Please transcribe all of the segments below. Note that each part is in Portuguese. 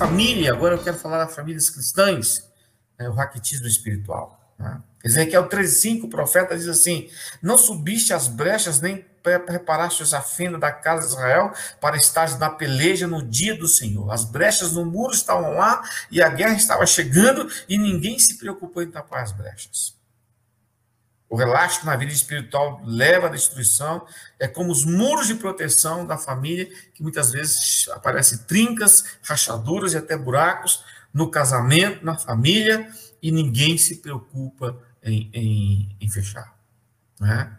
família. Agora eu quero falar das famílias cristãs, é o raquitismo espiritual. Né? Ezequiel 3,5, o profeta diz assim: Não subiste as brechas, nem preparaste a fenda da casa de Israel para estar na peleja no dia do Senhor. As brechas no muro estavam lá e a guerra estava chegando e ninguém se preocupou em tapar as brechas. O relaxo na vida espiritual leva à destruição. É como os muros de proteção da família, que muitas vezes aparecem trincas, rachaduras e até buracos no casamento, na família, e ninguém se preocupa em, em, em fechar. Né?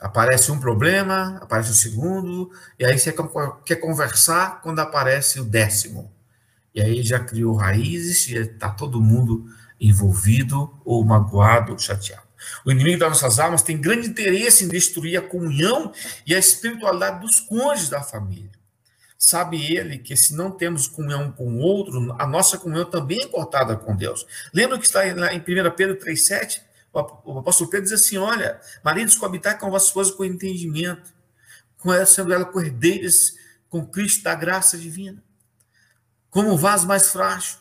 Aparece um problema, aparece o um segundo, e aí você quer conversar quando aparece o décimo. E aí já criou raízes, e está todo mundo envolvido, ou magoado, ou chateado. O inimigo das nossas almas tem grande interesse em destruir a comunhão e a espiritualidade dos cônjuges da família. Sabe ele que se não temos comunhão com o outro, a nossa comunhão também é cortada com Deus. Lembra que está em 1 Pedro 3,7? O apóstolo Pedro diz assim: Olha, maridos, coabitar com a vossa esposa com entendimento, com ela, sendo ela cordeiras com Cristo da graça divina, como vaso mais frágil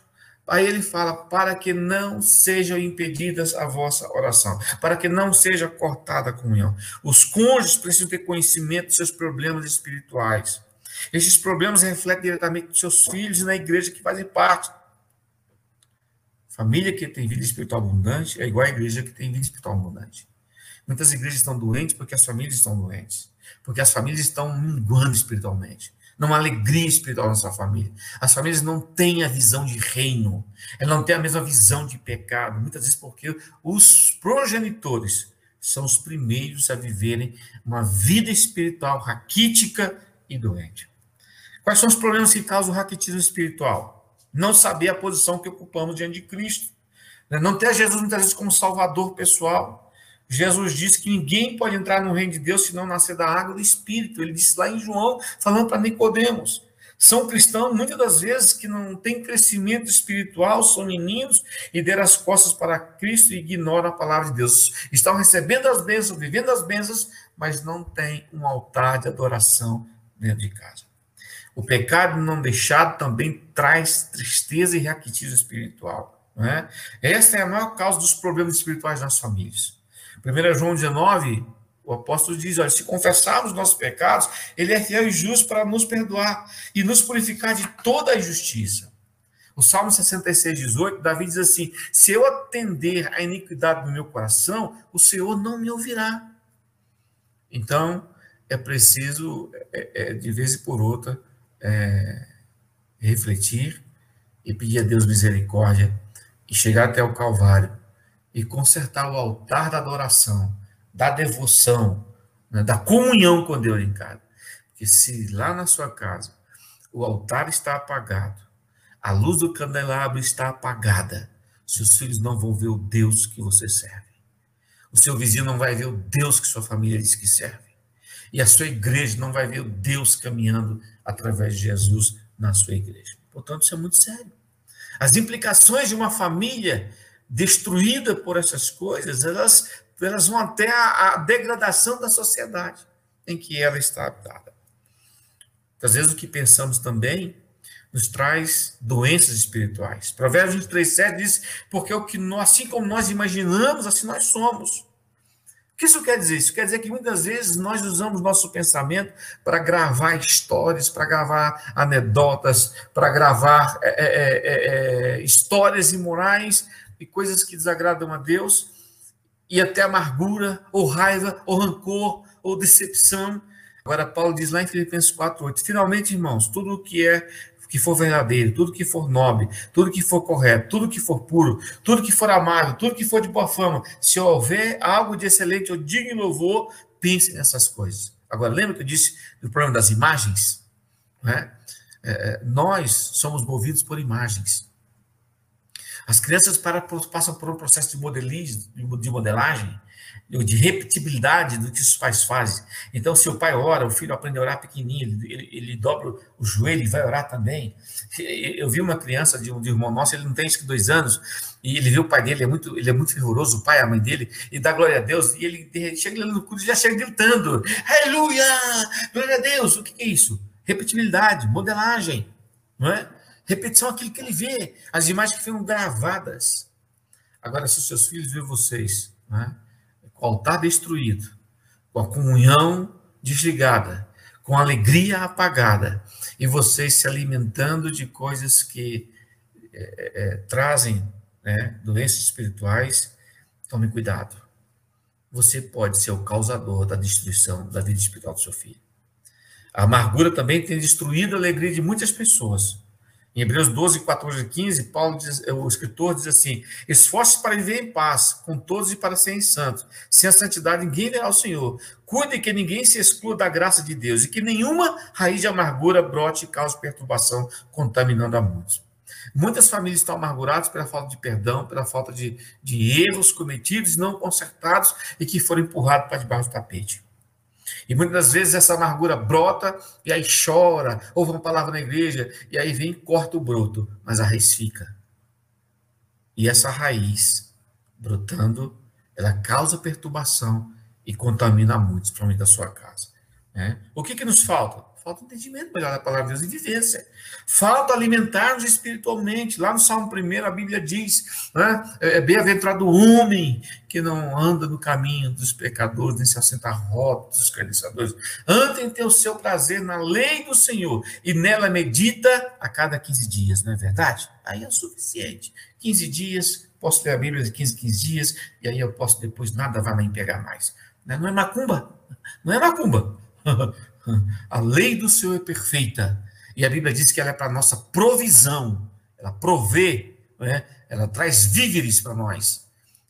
Aí ele fala: para que não sejam impedidas a vossa oração, para que não seja cortada a comunhão. Os cônjuges precisam ter conhecimento dos seus problemas espirituais. Esses problemas refletem diretamente nos seus filhos e na igreja que fazem parte. Família que tem vida espiritual abundante é igual à igreja que tem vida espiritual abundante. Muitas igrejas estão doentes porque as famílias estão doentes, porque as famílias estão minguando espiritualmente não há alegria espiritual na sua família. As famílias não têm a visão de reino, elas não têm a mesma visão de pecado, muitas vezes porque os progenitores são os primeiros a viverem uma vida espiritual raquítica e doente. Quais são os problemas que causam o raquitismo espiritual? Não saber a posição que ocupamos diante de Cristo. Né? Não ter Jesus muitas vezes como salvador pessoal Jesus disse que ninguém pode entrar no reino de Deus se não nascer da água do Espírito. Ele disse lá em João, falando para Nicodemos. São cristãos, muitas das vezes, que não têm crescimento espiritual, são meninos e deram as costas para Cristo e ignoram a palavra de Deus. Estão recebendo as bênçãos, vivendo as bênçãos, mas não têm um altar de adoração dentro de casa. O pecado não deixado também traz tristeza e raquitismo espiritual. Não é? Esta é a maior causa dos problemas espirituais nas famílias. 1 João 19, o apóstolo diz: olha, se confessarmos nossos pecados, ele é fiel e justo para nos perdoar e nos purificar de toda a injustiça. O Salmo 66, 18, Davi diz assim: Se eu atender à iniquidade do meu coração, o Senhor não me ouvirá. Então, é preciso, é, é, de vez e por outra, é, refletir e pedir a Deus misericórdia e chegar até o Calvário e consertar o altar da adoração, da devoção, né, da comunhão com Deus em casa. Porque se lá na sua casa o altar está apagado, a luz do candelabro está apagada, seus filhos não vão ver o Deus que você serve. O seu vizinho não vai ver o Deus que sua família diz que serve. E a sua igreja não vai ver o Deus caminhando através de Jesus na sua igreja. Portanto, isso é muito sério. As implicações de uma família destruída por essas coisas, elas, elas vão até a, a degradação da sociedade em que ela está habitada. Às vezes o que pensamos também nos traz doenças espirituais. Provérbios 23, 7 diz, porque o que nós, assim como nós imaginamos, assim nós somos. O que isso quer dizer? Isso quer dizer que muitas vezes nós usamos nosso pensamento para gravar histórias, para gravar anedotas, para gravar é, é, é, histórias imorais e coisas que desagradam a Deus, e até amargura, ou raiva, ou rancor, ou decepção. Agora, Paulo diz lá em Filipenses 4,8: Finalmente, irmãos, tudo o que é que for verdadeiro, tudo que for nobre, tudo que for correto, tudo que for puro, tudo que for amável, tudo que for de boa fama, se houver algo de excelente ou digno louvor, pense nessas coisas. Agora, lembra que eu disse do problema das imagens? Né? É, nós somos movidos por imagens. As crianças para, passam por um processo de modelagem, de modelagem, de repetibilidade do que os pais fazem. Então, se o pai ora, o filho aprende a orar pequenininho, ele, ele dobra o joelho e vai orar também. Eu vi uma criança de um, de um irmão nosso, ele não tem acho que dois anos, e ele viu o pai dele, é muito, ele é muito fervoroso, o pai, a mãe dele, e dá glória a Deus, e ele chega no culto e já chega gritando, aleluia, glória a Deus, o que é isso? Repetibilidade, modelagem. não é? Repetição é aquilo que ele vê, as imagens que foram gravadas. Agora, se os seus filhos veem vocês é? com o altar destruído, com a comunhão desligada, com a alegria apagada, e vocês se alimentando de coisas que é, é, trazem né, doenças espirituais, tome cuidado. Você pode ser o causador da destruição da vida espiritual do seu filho. A amargura também tem destruído a alegria de muitas pessoas. Em Hebreus 12, 14 e 15, Paulo diz, o escritor diz assim: Esforce para viver em paz com todos e para serem santos. Sem a santidade, ninguém verá o Senhor. Cuide que ninguém se exclua da graça de Deus e que nenhuma raiz de amargura brote e cause perturbação, contaminando a muitos. Muitas famílias estão amarguradas pela falta de perdão, pela falta de, de erros cometidos, não consertados e que foram empurrados para debaixo do tapete. E muitas vezes essa amargura brota e aí chora, ouve uma palavra na igreja e aí vem e corta o broto, mas a raiz fica. E essa raiz brotando, ela causa perturbação e contamina muitos, principalmente a sua casa. Né? O que, que nos falta? Falta entendimento melhor da palavra de Deus e vivência. Falta alimentar-nos espiritualmente. Lá no Salmo 1, a Bíblia diz: né, é, é bem-aventurado o homem que não anda no caminho dos pecadores, nem se assenta a rota dos escarnecedores. Anda em ter o seu prazer na lei do Senhor e nela medita a cada 15 dias, não é verdade? Aí é o suficiente. 15 dias, posso ler a Bíblia de 15, 15 dias, e aí eu posso depois, nada vai me pegar mais. Não é macumba, não é macumba. A lei do Senhor é perfeita. E a Bíblia diz que ela é para nossa provisão. Ela provê, né? ela traz víveres para nós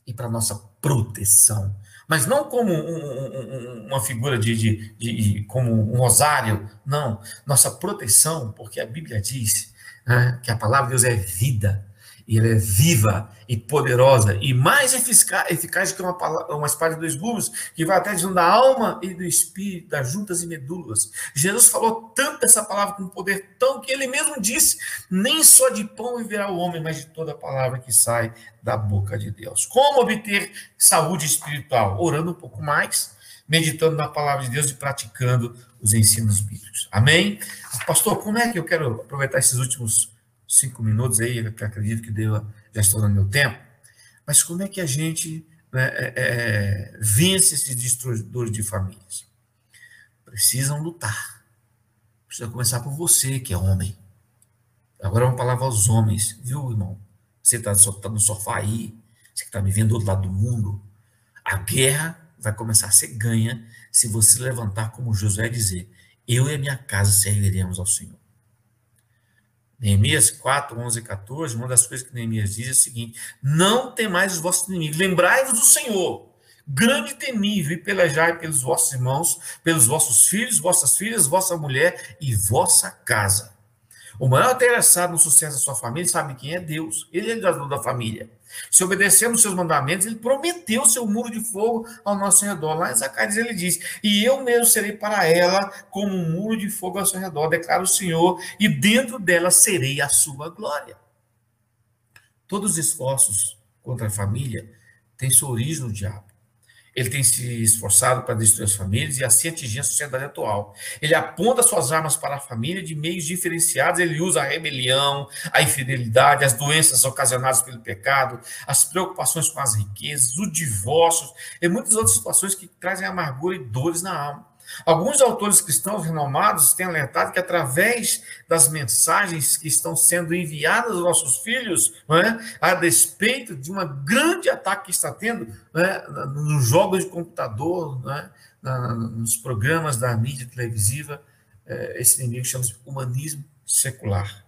e para nossa proteção. Mas não como um, um, uma figura de, de, de, como um rosário, não. Nossa proteção, porque a Bíblia diz né, que a palavra de Deus é vida e ela é viva e poderosa e mais eficaz, eficaz que uma, uma espada de dois gumes, que vai até dentro da alma e do espírito, das juntas e medulas. Jesus falou tanto essa palavra com poder tão que ele mesmo disse: nem só de pão viverá o homem, mas de toda a palavra que sai da boca de Deus. Como obter saúde espiritual? Orando um pouco mais, meditando na palavra de Deus e praticando os ensinos bíblicos. Amém? Pastor, como é que eu quero aproveitar esses últimos cinco minutos aí, que acredito que deu, já estou no meu tempo, mas como é que a gente né, é, é, vence esses destruidores de famílias? Precisam lutar. Precisa começar por você, que é homem. Agora é uma palavra aos homens, viu, irmão? Você está tá no sofá aí, você que está me vendo do outro lado do mundo. A guerra vai começar a ser ganha se você levantar como Josué dizer: Eu e a minha casa serviremos ao Senhor. Neemias 4, 11 e 14, uma das coisas que Neemias diz é o seguinte: Não temais os vossos inimigos, lembrai-vos do Senhor, grande e temível, e pelejai pelos vossos irmãos, pelos vossos filhos, vossas filhas, vossa mulher e vossa casa. O maior interessado no sucesso da sua família sabe quem é Deus. Ele é o dador da família. Se obedecemos seus mandamentos, ele prometeu seu muro de fogo ao nosso redor. Lá em Zacarias ele diz: E eu mesmo serei para ela como um muro de fogo ao seu redor, declara o Senhor, e dentro dela serei a sua glória. Todos os esforços contra a família têm sua origem no diabo. Ele tem se esforçado para destruir as famílias e assim atingir a sociedade atual. Ele aponta suas armas para a família de meios diferenciados. Ele usa a rebelião, a infidelidade, as doenças ocasionadas pelo pecado, as preocupações com as riquezas, o divórcio e muitas outras situações que trazem amargura e dores na alma. Alguns autores cristãos renomados têm alertado que, através das mensagens que estão sendo enviadas aos nossos filhos, é? a despeito de um grande ataque que está tendo é? nos jogos de computador, é? nos programas da mídia televisiva, esse inimigo chama-se humanismo secular.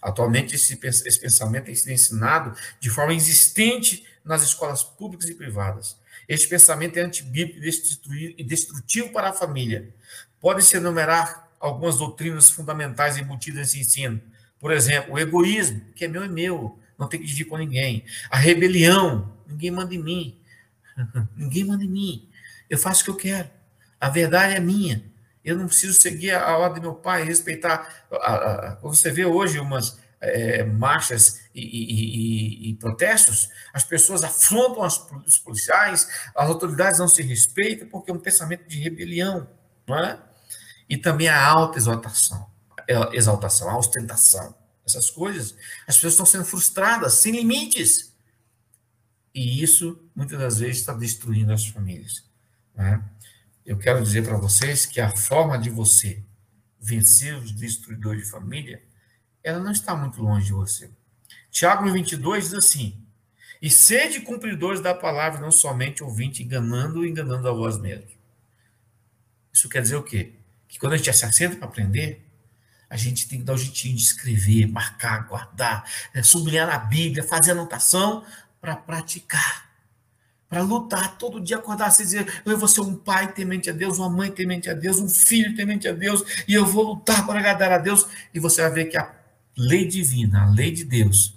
Atualmente, esse, esse pensamento tem sido ensinado de forma existente nas escolas públicas e privadas. Este pensamento é antibíblico e destrutivo para a família. Pode-se enumerar algumas doutrinas fundamentais embutidas nesse ensino. Por exemplo, o egoísmo, que é meu é meu, não tem que dividir com ninguém. A rebelião, ninguém manda em mim. ninguém manda em mim. Eu faço o que eu quero. A verdade é minha. Eu não preciso seguir a ordem do meu pai, respeitar. Você vê hoje umas é, marchas e, e, e, e, protestos, as pessoas afrontam os policiais, as autoridades não se respeitam porque é um pensamento de rebelião, não é? E também a alta exaltação. exaltação, a ostentação. Essas coisas, as pessoas estão sendo frustradas, sem limites. E isso, muitas das vezes, está destruindo as famílias. Né? Eu quero dizer para vocês que a forma de você vencer os destruidores de família, ela não está muito longe de você. Tiago 22 diz assim: E sede cumpridores da palavra, não somente ouvinte, enganando e enganando a vós mesmos. Isso quer dizer o quê? Que quando a gente se assenta para aprender, a gente tem que dar o jeitinho de escrever, marcar, guardar, é, sublinhar na Bíblia, fazer anotação para praticar. Para lutar todo dia, acordar e dizer: Eu vou ser um pai temente a Deus, uma mãe temente a Deus, um filho temente a Deus, e eu vou lutar para agradar a Deus. E você vai ver que a lei divina, a lei de Deus,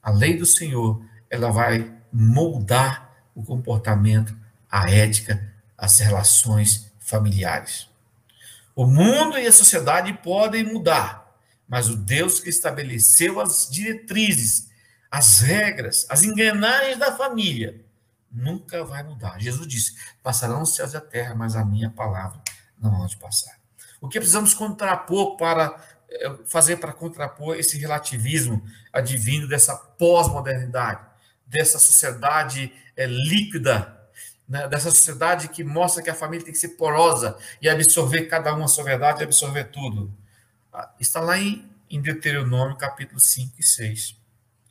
a lei do Senhor, ela vai moldar o comportamento, a ética, as relações familiares. O mundo e a sociedade podem mudar, mas o Deus que estabeleceu as diretrizes, as regras, as engrenagens da família, nunca vai mudar. Jesus disse: passarão os céus e a terra, mas a minha palavra não há de passar. O que precisamos contrapor para fazer para contrapor esse relativismo advindo dessa pós-modernidade, dessa sociedade é, líquida né, dessa sociedade que mostra que a família tem que ser porosa e absorver cada uma a sua verdade e absorver tudo. Ah, está lá em, em Deuteronômio, capítulo 5 e 6.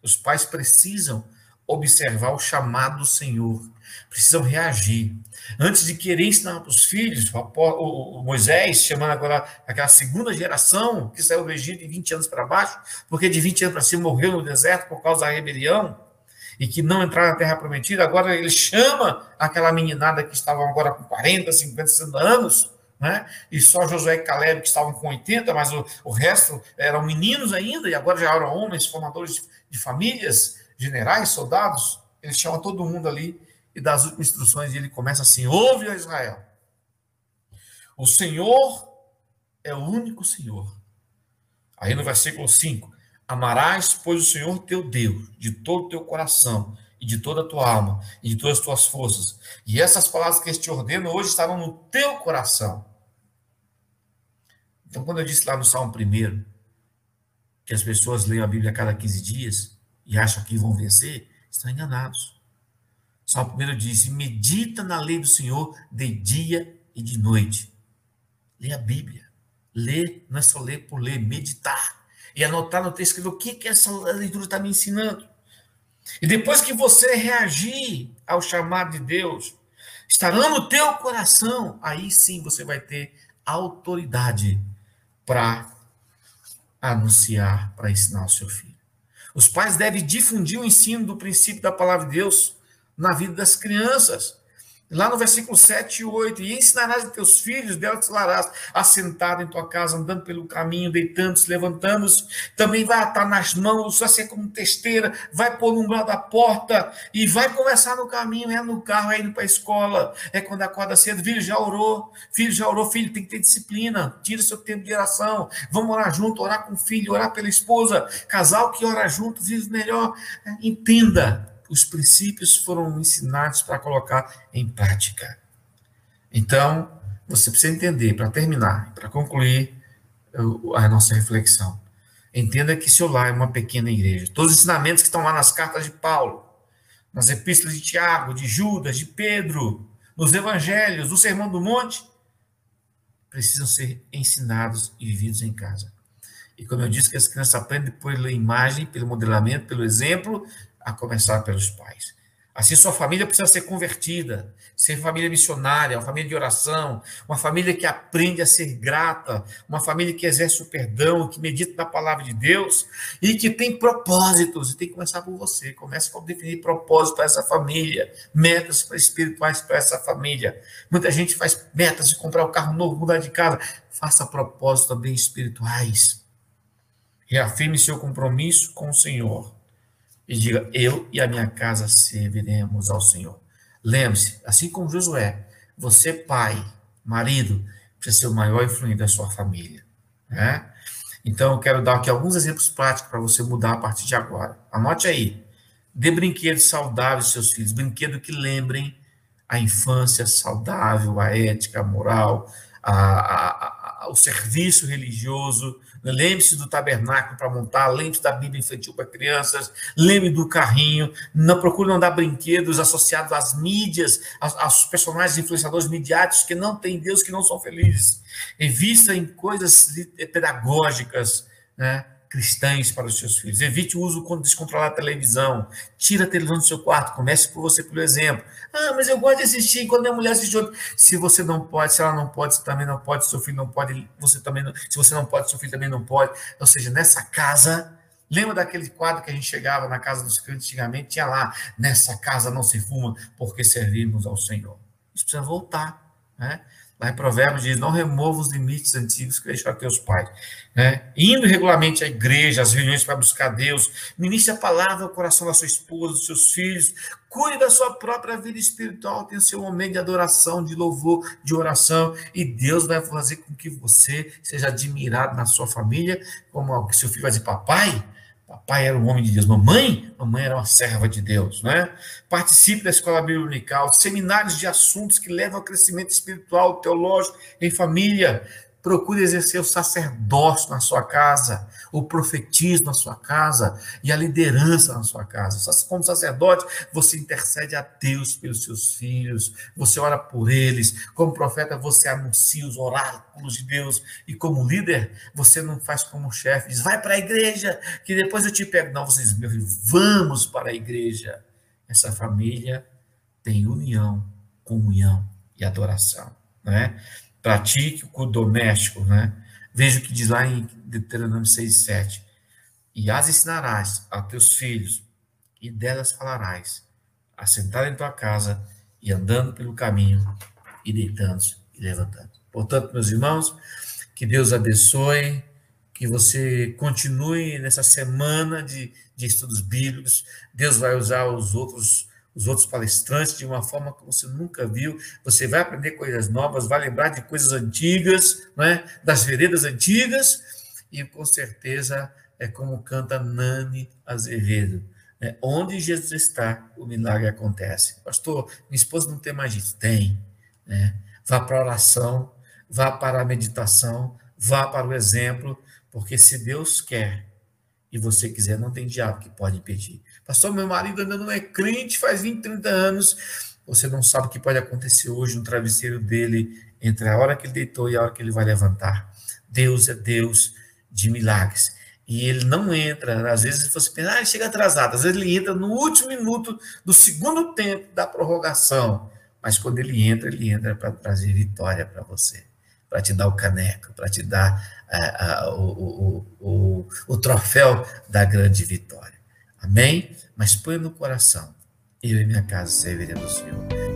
Os pais precisam observar o chamado do Senhor, precisam reagir. Antes de querer ensinar para os filhos, o, Moisés, chamando agora aquela segunda geração que saiu do Egito de 20 anos para baixo, porque de 20 anos para cima morreu no deserto por causa da rebelião, e que não entraram na terra prometida, agora ele chama aquela meninada que estavam agora com 40, 50, 60 anos, né? e só Josué e Caleb que estavam com 80, mas o, o resto eram meninos ainda, e agora já eram homens, formadores de famílias, generais, soldados, ele chama todo mundo ali e dá as últimas instruções, e ele começa assim, ouve, a Israel, o Senhor é o único Senhor. Aí no versículo 5, Amarás, pois, o Senhor teu Deus de todo o teu coração e de toda a tua alma e de todas as tuas forças. E essas palavras que eu te ordeno hoje estarão no teu coração. Então, quando eu disse lá no Salmo 1 que as pessoas leem a Bíblia a cada 15 dias e acham que vão vencer, estão enganados. Salmo 1 diz: medita na lei do Senhor de dia e de noite. Lê a Bíblia. Lê, não é só ler por ler, meditar e anotar no texto o que, que essa leitura está me ensinando. E depois que você reagir ao chamado de Deus, estará no teu coração, aí sim você vai ter autoridade para anunciar, para ensinar o seu filho. Os pais devem difundir o ensino do princípio da palavra de Deus na vida das crianças. Lá no versículo 7 e 8, e ensinarás a teus filhos, delas larás, assentado em tua casa, andando pelo caminho, deitando-se, levantando-se, também vai atar nas mãos, vai ser como testeira, vai pôr no umbral da porta, e vai conversar no caminho, é no carro, é indo para a escola, é quando acorda cedo, filho já orou, filho já orou, filho tem que ter disciplina, tira seu tempo de oração, vamos orar junto, orar com o filho, orar pela esposa, casal que ora junto, vive melhor, entenda, os princípios foram ensinados para colocar em prática. Então, você precisa entender, para terminar, para concluir a nossa reflexão. Entenda que seu lar é uma pequena igreja. Todos os ensinamentos que estão lá nas cartas de Paulo, nas epístolas de Tiago, de Judas, de Pedro, nos evangelhos, no Sermão do Monte, precisam ser ensinados e vividos em casa. E como eu disse, que as crianças aprendem pela imagem, pelo modelamento, pelo exemplo, a começar pelos pais. Assim, sua família precisa ser convertida, ser família missionária, uma família de oração, uma família que aprende a ser grata, uma família que exerce o perdão, que medita na palavra de Deus e que tem propósitos. E tem que começar por você. Comece a definir propósitos para essa família, metas espirituais para essa família. Muita gente faz metas de comprar um carro novo, mudar de casa. Faça propósitos também espirituais. Reafirme seu compromisso com o Senhor e diga: Eu e a minha casa serviremos ao Senhor. Lembre-se, assim como Josué, você, pai, marido, precisa ser o maior influente da sua família. Né? Então, eu quero dar aqui alguns exemplos práticos para você mudar a partir de agora. Anote aí. Dê brinquedos saudáveis aos seus filhos, brinquedos que lembrem a infância saudável, a ética, a moral, a, a, o serviço religioso, lembre-se do tabernáculo para montar, lembre-se da Bíblia infantil para crianças, lembre do carrinho, não procure não dar brinquedos associados às mídias, aos, aos personagens influenciadores midiáticos que não têm Deus, que não são felizes. Invista em coisas pedagógicas, né? Cristãs para os seus filhos. Evite o uso descontrolado da televisão. Tira a televisão do seu quarto. Comece por você, pelo exemplo. Ah, mas eu gosto de assistir quando a mulher assiste outro. Se você não pode, se ela não pode, você também não pode, seu filho não pode, você também não. Se você não pode, seu filho também não pode. Ou seja, nessa casa. Lembra daquele quadro que a gente chegava na casa dos crentes antigamente? Tinha lá, nessa casa não se fuma, porque servimos ao Senhor. Isso precisa voltar. Né? Lá em Provérbios diz: Não remova os limites antigos que deixaram teus pais. Né? Indo regularmente à igreja, às reuniões para buscar Deus, ministre a palavra ao coração da sua esposa, dos seus filhos, cuide da sua própria vida espiritual, tenha seu momento de adoração, de louvor, de oração, e Deus vai fazer com que você seja admirado na sua família, como seu filho vai dizer, papai, Papai era um homem de Deus. Mamãe, mamãe era uma serva de Deus, né? Participe da escola bíblica unical, seminários de assuntos que levam ao crescimento espiritual, teológico, em família. Procure exercer o sacerdócio na sua casa, o profetismo na sua casa e a liderança na sua casa. Como sacerdote, você intercede a Deus pelos seus filhos, você ora por eles. Como profeta, você anuncia os oráculos de Deus. E como líder, você não faz como chefe, diz, vai para a igreja, que depois eu te pego. Não, você diz, meu filho, vamos para a igreja. Essa família tem união, comunhão e adoração. Né? Pratique o doméstico, né? Veja o que diz lá em Deuteronômio 6, 7. E as ensinarás a teus filhos, e delas falarás, assentado em tua casa, e andando pelo caminho, e deitando-se e levantando. Portanto, meus irmãos, que Deus abençoe, que você continue nessa semana de, de estudos bíblicos. Deus vai usar os outros os outros palestrantes de uma forma que você nunca viu. Você vai aprender coisas novas, vai lembrar de coisas antigas, né? das veredas antigas, e com certeza é como canta Nani Azevedo. Né? Onde Jesus está, o milagre acontece. Pastor, minha esposa não tem mais isso. Tem. Né? Vá para a oração, vá para a meditação, vá para o exemplo, porque se Deus quer e você quiser, não tem diabo que pode impedir. Pastor, meu marido ainda não é crente, faz 20, 30 anos. Você não sabe o que pode acontecer hoje no travesseiro dele, entre a hora que ele deitou e a hora que ele vai levantar. Deus é Deus de milagres. E ele não entra, às vezes você pensa, ah, ele chega atrasado. Às vezes ele entra no último minuto do segundo tempo da prorrogação. Mas quando ele entra, ele entra para trazer vitória para você, para te dar o caneco, para te dar uh, uh, o, o, o, o troféu da grande vitória. Amém? Mas põe no coração, eu e minha casa serviremos do Senhor.